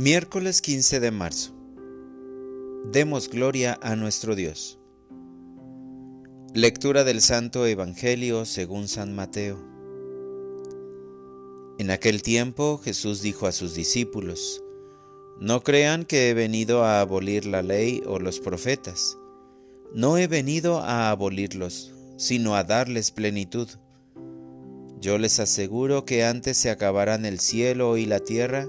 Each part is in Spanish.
Miércoles 15 de marzo. Demos gloria a nuestro Dios. Lectura del Santo Evangelio según San Mateo. En aquel tiempo Jesús dijo a sus discípulos, No crean que he venido a abolir la ley o los profetas. No he venido a abolirlos, sino a darles plenitud. Yo les aseguro que antes se acabarán el cielo y la tierra,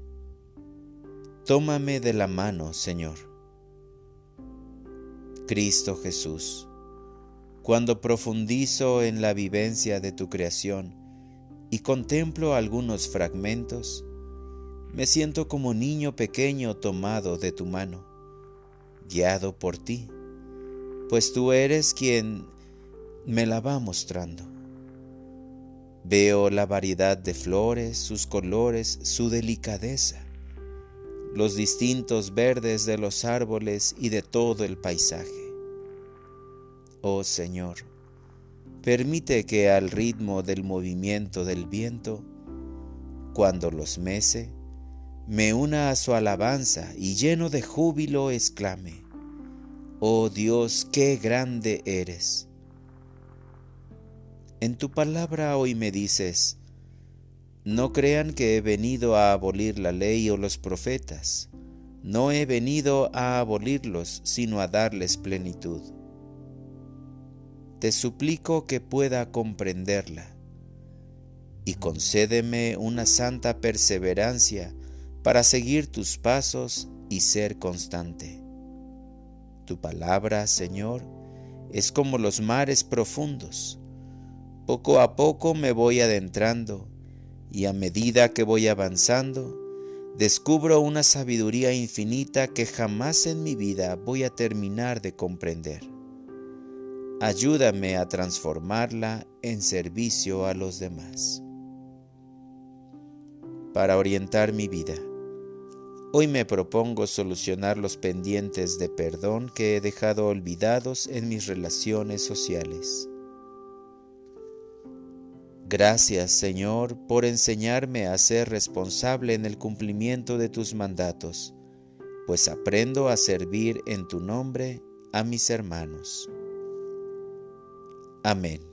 Tómame de la mano, Señor. Cristo Jesús, cuando profundizo en la vivencia de tu creación y contemplo algunos fragmentos, me siento como niño pequeño tomado de tu mano, guiado por ti, pues tú eres quien me la va mostrando. Veo la variedad de flores, sus colores, su delicadeza los distintos verdes de los árboles y de todo el paisaje. Oh Señor, permite que al ritmo del movimiento del viento, cuando los mece, me una a su alabanza y lleno de júbilo exclame, Oh Dios, qué grande eres. En tu palabra hoy me dices, no crean que he venido a abolir la ley o los profetas. No he venido a abolirlos, sino a darles plenitud. Te suplico que pueda comprenderla y concédeme una santa perseverancia para seguir tus pasos y ser constante. Tu palabra, Señor, es como los mares profundos. Poco a poco me voy adentrando y a medida que voy avanzando, descubro una sabiduría infinita que jamás en mi vida voy a terminar de comprender. Ayúdame a transformarla en servicio a los demás. Para orientar mi vida, hoy me propongo solucionar los pendientes de perdón que he dejado olvidados en mis relaciones sociales. Gracias, Señor, por enseñarme a ser responsable en el cumplimiento de tus mandatos, pues aprendo a servir en tu nombre a mis hermanos. Amén.